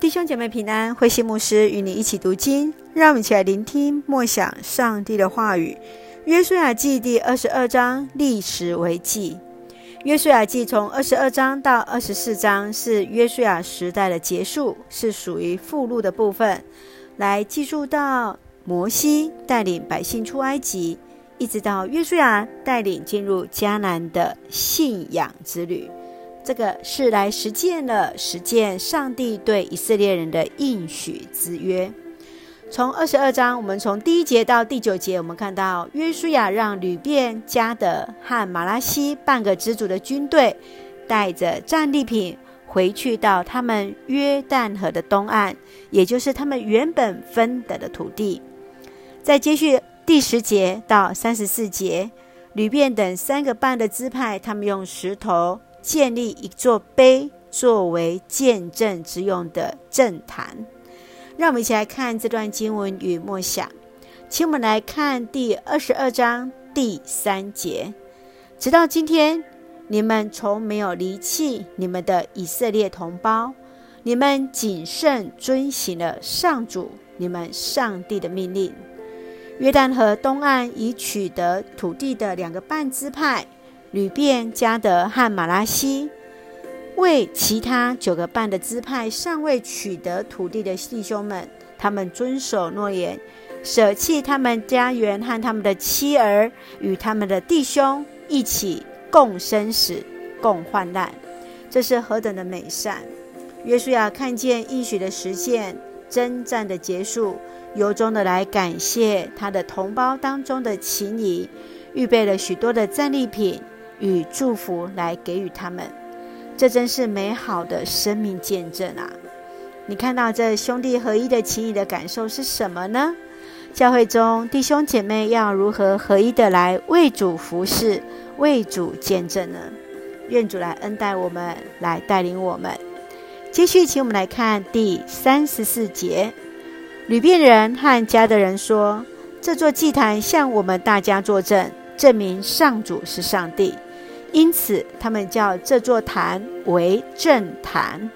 弟兄姐妹平安，慧馨牧师与你一起读经，让我们一起来聆听默想上帝的话语。约书亚记第二十二章，历史为记。约书亚记从二十二章到二十四章是约书亚时代的结束，是属于附录的部分，来记述到摩西带领百姓出埃及，一直到约书亚带领进入迦南的信仰之旅。这个是来实践了实践上帝对以色列人的应许之约。从二十二章，我们从第一节到第九节，我们看到约书亚让流便、迦得和马拉西半个支族的军队，带着战利品回去到他们约旦河的东岸，也就是他们原本分得的土地。再接续第十节到三十四节，流便等三个半的支派，他们用石头。建立一座碑，作为见证之用的证坛。让我们一起来看这段经文与默想。请我们来看第二十二章第三节：直到今天，你们从没有离弃你们的以色列同胞，你们谨慎遵行了上主你们上帝的命令。约旦河东岸已取得土地的两个半支派。旅便、加德和马拉西，为其他九个半的支派尚未取得土地的弟兄们，他们遵守诺言，舍弃他们家园和他们的妻儿，与他们的弟兄一起共生死、共患难。这是何等的美善！约书亚看见应许的实现、征战的结束，由衷的来感谢他的同胞当中的情谊，预备了许多的战利品。与祝福来给予他们，这真是美好的生命见证啊！你看到这兄弟合一的情谊的感受是什么呢？教会中弟兄姐妹要如何合一的来为主服侍、为主见证呢？愿主来恩待我们，来带领我们。继续，请我们来看第三十四节：流便人和家的人说：“这座祭坛向我们大家作证，证明上主是上帝。”因此，他们叫这座坛为正坛。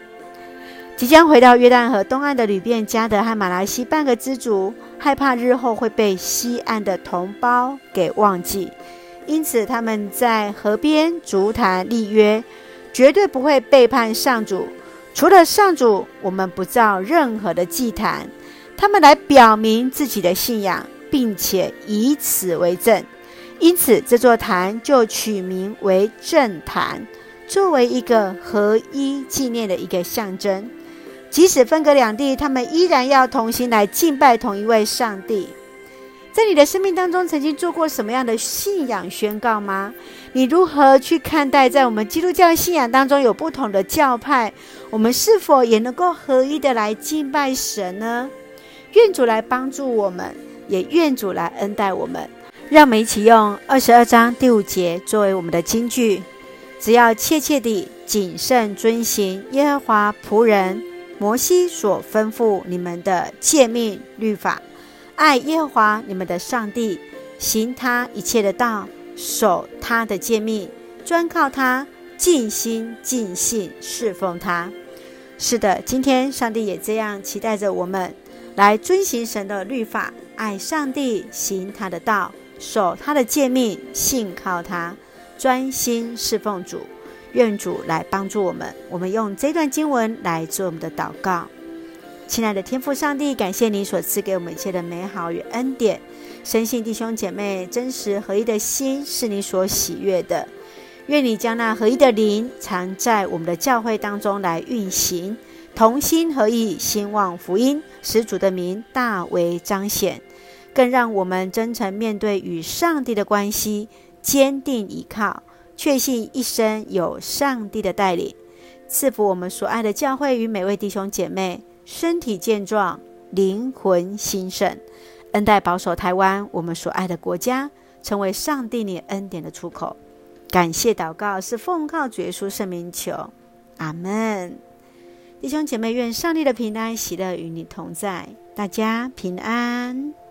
即将回到约旦河东岸的旅店加德和马来西半个支族，害怕日后会被西岸的同胞给忘记，因此他们在河边竹坛立约，绝对不会背叛上主。除了上主，我们不造任何的祭坛。他们来表明自己的信仰，并且以此为证。因此，这座坛就取名为正坛，作为一个合一纪念的一个象征。即使分隔两地，他们依然要同心来敬拜同一位上帝。在你的生命当中，曾经做过什么样的信仰宣告吗？你如何去看待在我们基督教信仰当中有不同的教派？我们是否也能够合一的来敬拜神呢？愿主来帮助我们，也愿主来恩待我们。让我们一起用二十二章第五节作为我们的金句：只要切切地谨慎遵行耶和华仆人摩西所吩咐你们的诫命律法，爱耶和华你们的上帝，行他一切的道，守他的诫命，专靠他，尽心尽性侍奉他。是的，今天上帝也这样期待着我们来遵行神的律法，爱上帝，行他的道。守他的诫命，信靠他，专心侍奉主。愿主来帮助我们。我们用这段经文来做我们的祷告。亲爱的天父上帝，感谢你所赐给我们一切的美好与恩典。深信弟兄姐妹真实合一的心是你所喜悦的。愿你将那合一的灵藏在我们的教会当中来运行，同心合意兴旺福音，使主的名大为彰显。更让我们真诚面对与上帝的关系，坚定依靠，确信一生有上帝的带领，赐福我们所爱的教会与每位弟兄姐妹身体健壮，灵魂兴盛，恩待保守台湾我们所爱的国家，成为上帝你恩典的出口。感谢祷告是奉靠主耶稣圣名求，阿门。弟兄姐妹，愿上帝的平安喜乐与你同在，大家平安。